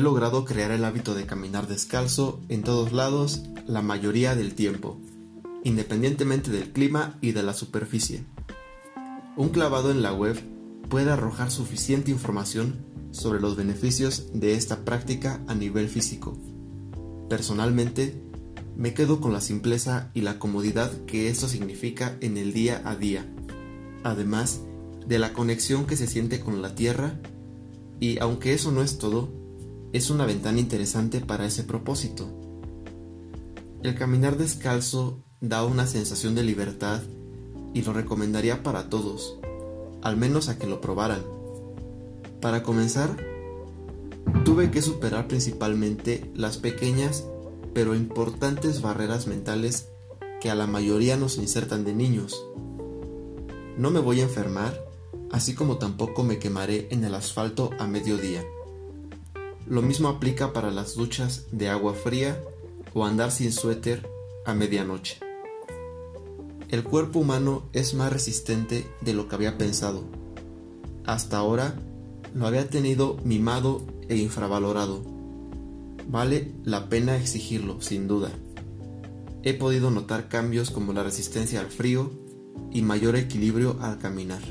logrado crear el hábito de caminar descalzo en todos lados la mayoría del tiempo, independientemente del clima y de la superficie. Un clavado en la web puede arrojar suficiente información sobre los beneficios de esta práctica a nivel físico. Personalmente, me quedo con la simpleza y la comodidad que esto significa en el día a día, además de la conexión que se siente con la tierra y aunque eso no es todo, es una ventana interesante para ese propósito. El caminar descalzo da una sensación de libertad y lo recomendaría para todos, al menos a que lo probaran. Para comenzar, tuve que superar principalmente las pequeñas pero importantes barreras mentales que a la mayoría nos insertan de niños. No me voy a enfermar, así como tampoco me quemaré en el asfalto a mediodía. Lo mismo aplica para las duchas de agua fría o andar sin suéter a medianoche. El cuerpo humano es más resistente de lo que había pensado. Hasta ahora lo había tenido mimado e infravalorado. Vale la pena exigirlo, sin duda. He podido notar cambios como la resistencia al frío y mayor equilibrio al caminar.